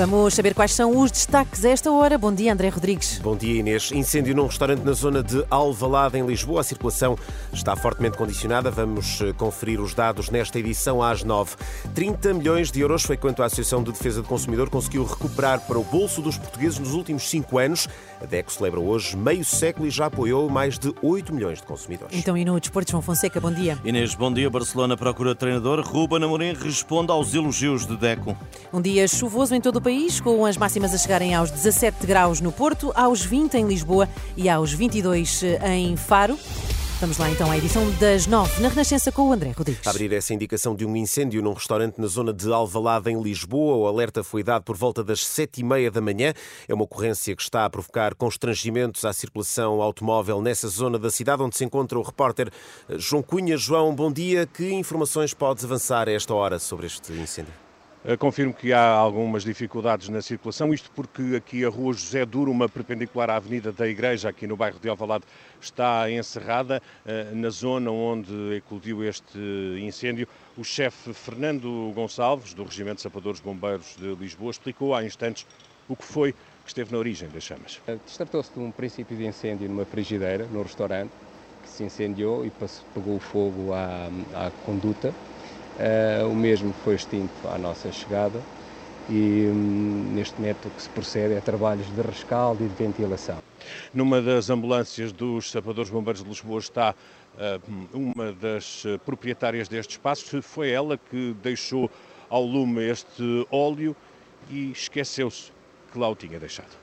Vamos saber quais são os destaques a esta hora. Bom dia, André Rodrigues. Bom dia, Inês. Incêndio num restaurante na zona de Alvalade, em Lisboa. A circulação está fortemente condicionada. Vamos eh, conferir os dados nesta edição às nove. 30 milhões de euros foi quanto a Associação de Defesa do Consumidor conseguiu recuperar para o bolso dos portugueses nos últimos cinco anos. A DECO celebra hoje meio século e já apoiou mais de 8 milhões de consumidores. Então, e no Desporto, João Fonseca, bom dia. Inês, bom dia. Barcelona procura treinador. Ruben Amorim responde aos elogios de DECO. Um dia chuvoso em todo o país país, com as máximas a chegarem aos 17 graus no Porto, aos 20 em Lisboa e aos 22 eh, em Faro. Vamos lá então à edição das nove na Renascença com o André Rodrigues. A abrir essa indicação de um incêndio num restaurante na zona de Alvalade, em Lisboa. O alerta foi dado por volta das sete e meia da manhã. É uma ocorrência que está a provocar constrangimentos à circulação automóvel nessa zona da cidade onde se encontra o repórter eh, João Cunha. João, bom dia. Que informações podes avançar a esta hora sobre este incêndio? Eh, confirmo que há algumas dificuldades na circulação, isto porque aqui a rua José Duro, uma perpendicular à Avenida da Igreja, aqui no bairro de Alvalade, está encerrada. Eh, na zona onde eclodiu este incêndio, o chefe Fernando Gonçalves, do Regimento de Sapadores Bombeiros de Lisboa, explicou há instantes o que foi que esteve na origem das chamas. Eh, tratou-se de um princípio de incêndio numa frigideira, no restaurante, que se incendiou e pegou fogo à, à conduta o mesmo foi extinto à nossa chegada e um, neste momento o que se procede é trabalhos de rescaldo e de ventilação. Numa das ambulâncias dos Sapadores Bombeiros de Lisboa está uh, uma das proprietárias deste espaço. Foi ela que deixou ao lume este óleo e esqueceu-se que lá o tinha deixado.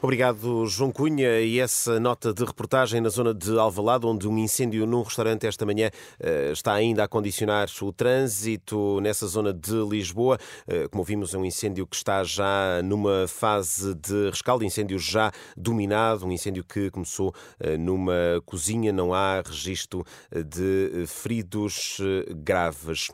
Obrigado, João Cunha. E essa nota de reportagem na zona de Alvalade, onde um incêndio num restaurante esta manhã eh, está ainda a condicionar o trânsito nessa zona de Lisboa. Eh, como vimos, é um incêndio que está já numa fase de rescaldo, incêndio já dominado, um incêndio que começou eh, numa cozinha, não há registro de feridos graves.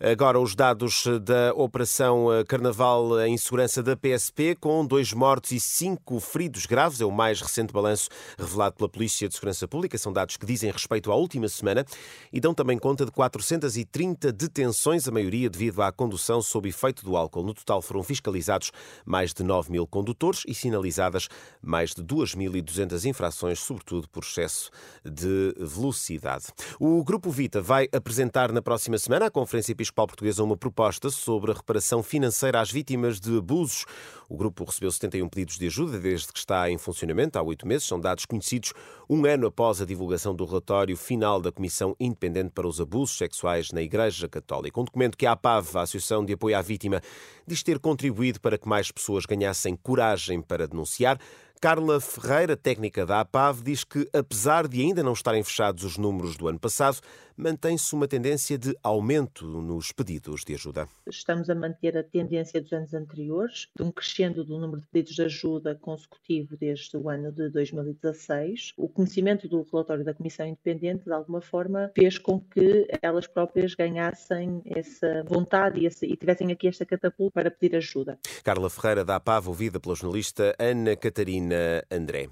Agora, os dados da Operação Carnaval em Segurança da PSP, com dois mortos e cinco feridos graves. É o mais recente balanço revelado pela Polícia de Segurança Pública. São dados que dizem respeito à última semana e dão também conta de 430 detenções, a maioria devido à condução sob efeito do álcool. No total foram fiscalizados mais de 9 mil condutores e sinalizadas mais de 2.200 infrações, sobretudo por excesso de velocidade. O Grupo Vita vai apresentar na próxima semana à Conferência Episcopal Portuguesa uma proposta sobre a reparação financeira às vítimas de abusos. O grupo recebeu 71 pedidos de ajuda desde que está em funcionamento há oito meses. São dados conhecidos um ano após a divulgação do relatório final da Comissão Independente para os Abusos Sexuais na Igreja Católica. Um documento que a APAV, a Associação de Apoio à Vítima, diz ter contribuído para que mais pessoas ganhassem coragem para denunciar. Carla Ferreira, técnica da APAV, diz que, apesar de ainda não estarem fechados os números do ano passado, mantém-se uma tendência de aumento nos pedidos de ajuda. Estamos a manter a tendência dos anos anteriores, de um crescendo do número de pedidos de ajuda consecutivo desde o ano de 2016. O conhecimento do relatório da Comissão Independente, de alguma forma, fez com que elas próprias ganhassem essa vontade e, esse, tivessem aqui esta catapulta para pedir ajuda. Carla Ferreira da APAV, ouvida pela jornalista Ana Catarina André.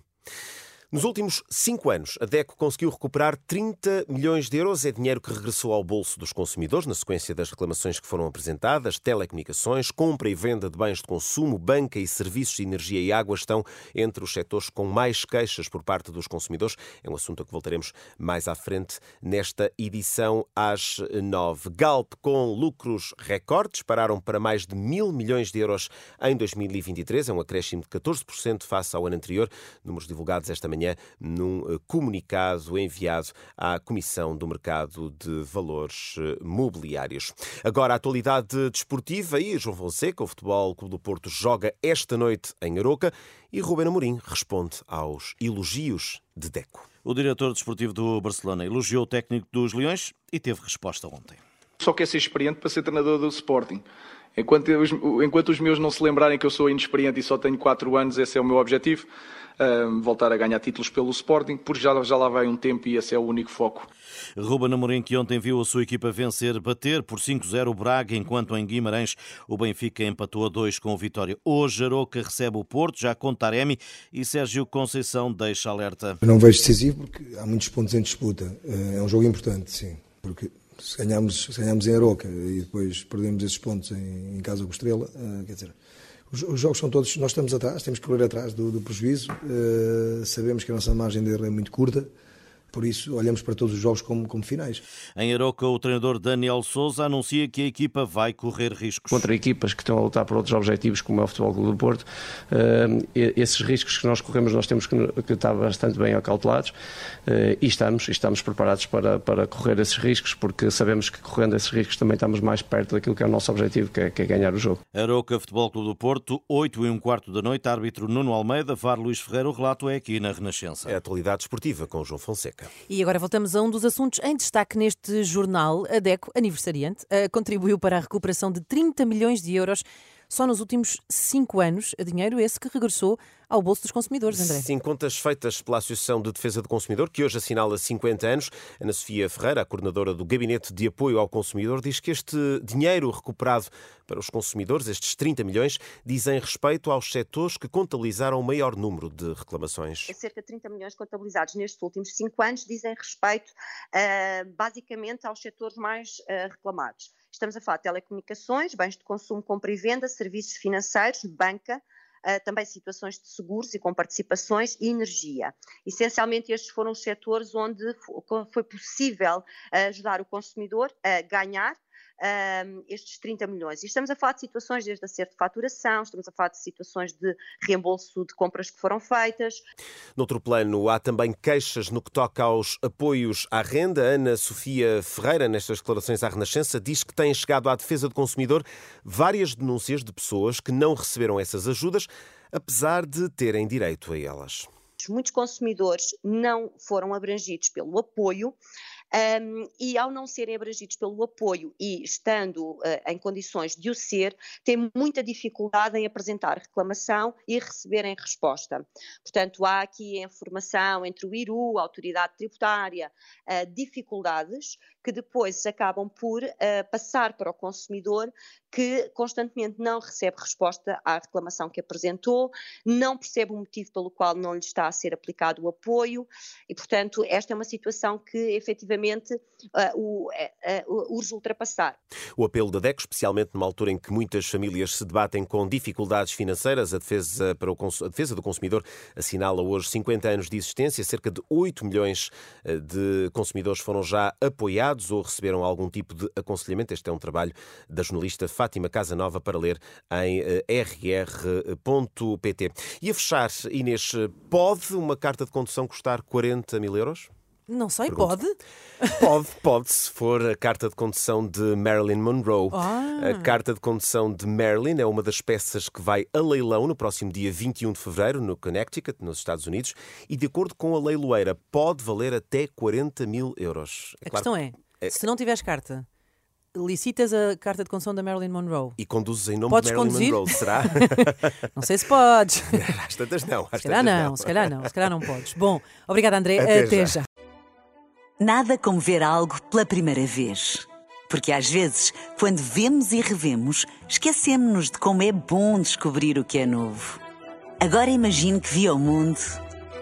Nos últimos cinco anos, a DECO conseguiu recuperar 30 milhões de euros. É dinheiro que regressou ao bolso dos consumidores na sequência das reclamações que foram apresentadas. Telecomunicações, compra e venda de bens de consumo, banca e serviços de energia e água estão entre os setores com mais queixas por parte dos consumidores. É um assunto a que voltaremos mais à frente nesta edição às nove. Galp, com lucros recordes, pararam para mais de mil milhões de euros em 2023. É um acréscimo de 14% face ao ano anterior. Números divulgados esta manhã manhã num eh, comunicado enviado à Comissão do Mercado de Valores eh, Mobiliários. Agora, a atualidade desportiva e João Fonseca, o Futebol Clube do Porto, joga esta noite em Aroca e Ruben Amorim responde aos elogios de Deco. O diretor desportivo do Barcelona elogiou o técnico dos Leões e teve resposta ontem. Só quer ser experiente para ser treinador do Sporting. Enquanto, os, enquanto os meus não se lembrarem que eu sou inexperiente e só tenho 4 anos, esse é o meu objetivo. Voltar a ganhar títulos pelo Sporting, porque já, já lá vai um tempo e esse é o único foco. Ruben Amorim, que ontem viu a sua equipa vencer, bater por 5-0 o Braga, enquanto em Guimarães o Benfica empatou a 2 com o Vitória. Hoje Aroca recebe o Porto, já com Taremi e Sérgio Conceição deixa alerta. Eu não vejo decisivo porque há muitos pontos em disputa. É um jogo importante, sim, porque se ganharmos, se ganharmos em Aroca e depois perdemos esses pontos em, em casa com Estrela, uh, quer dizer, os, os, jogos são todos, nós estamos atrás, temos que correr atrás do, do prejuízo, uh, sabemos que a nossa margem de erro é muito curta, por isso, olhamos para todos os jogos como, como finais. Em Aroca, o treinador Daniel Souza anuncia que a equipa vai correr riscos. Contra equipas que estão a lutar por outros objetivos, como é o Futebol Clube do Porto, uh, esses riscos que nós corremos, nós temos que, que estar bastante bem acautelados uh, e estamos, estamos preparados para, para correr esses riscos, porque sabemos que correndo esses riscos também estamos mais perto daquilo que é o nosso objetivo, que é, que é ganhar o jogo. Aroca, Futebol Clube do Porto, 8 e um quarto da noite, árbitro Nuno Almeida, VAR Luís Ferreira, o relato é aqui na Renascença. É a atualidade esportiva com João Fonseca. E agora voltamos a um dos assuntos em destaque neste jornal. A DECO, aniversariante, eh, contribuiu para a recuperação de 30 milhões de euros só nos últimos cinco anos, dinheiro esse que regressou ao bolso dos consumidores, André. Sim, contas feitas pela Associação de Defesa do Consumidor, que hoje assinala 50 anos. Ana Sofia Ferreira, a coordenadora do Gabinete de Apoio ao Consumidor, diz que este dinheiro recuperado para os consumidores, estes 30 milhões, dizem respeito aos setores que contabilizaram o maior número de reclamações. É cerca de 30 milhões contabilizados nestes últimos cinco anos, dizem respeito uh, basicamente aos setores mais uh, reclamados. Estamos a falar de telecomunicações, bens de consumo, compra e venda, serviços financeiros, banca, Uh, também situações de seguros e com participações e energia. Essencialmente, estes foram os setores onde foi possível ajudar o consumidor a ganhar um, estes 30 milhões. E estamos a falar de situações desde acerto de faturação, estamos a falar de situações de reembolso de compras que foram feitas. Noutro plano, há também queixas no que toca aos apoios à renda. Ana Sofia Ferreira, nestas declarações à Renascença, diz que tem chegado à defesa do consumidor várias denúncias de pessoas que não receberam essas ajudas, apesar de terem direito a elas. Muitos consumidores não foram abrangidos pelo apoio um, e ao não serem abrangidos pelo apoio e estando uh, em condições de o ser, têm muita dificuldade em apresentar reclamação e receberem resposta. Portanto, há aqui a informação entre o IRU, a autoridade tributária, uh, dificuldades que depois acabam por uh, passar para o consumidor que constantemente não recebe resposta à reclamação que apresentou, não percebe o motivo pelo qual não lhe está a ser aplicado o apoio e, portanto, esta é uma situação que efetivamente uh, o, uh, urge ultrapassar. O apelo da DECO, especialmente numa altura em que muitas famílias se debatem com dificuldades financeiras, a defesa, para o, a defesa do consumidor assinala hoje 50 anos de existência, cerca de 8 milhões de consumidores foram já apoiados ou receberam algum tipo de aconselhamento. Este é um trabalho da jornalista Fátima Casanova para ler em eh, rr.pt. E a fechar, Inês, pode uma carta de condução custar 40 mil euros? Não sei, Pergunto. pode? Pode, pode, se for a carta de condução de Marilyn Monroe. Ah. A carta de condução de Marilyn é uma das peças que vai a leilão no próximo dia 21 de fevereiro, no Connecticut, nos Estados Unidos, e de acordo com a leiloeira, pode valer até 40 mil euros. É a claro, questão é, se não tiveres carta, licitas a carta de condução da Marilyn Monroe. E conduzes em nome podes de Marilyn conduzir? Monroe, será? não sei se podes. Às tantas não. Às se calhar não, não, se calhar não, se calhar não podes. Bom, obrigada André, até, até já. já. Nada como ver algo pela primeira vez. Porque às vezes, quando vemos e revemos, esquecemos-nos de como é bom descobrir o que é novo. Agora imagine que viu o mundo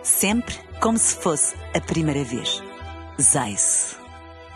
sempre como se fosse a primeira vez. Zais.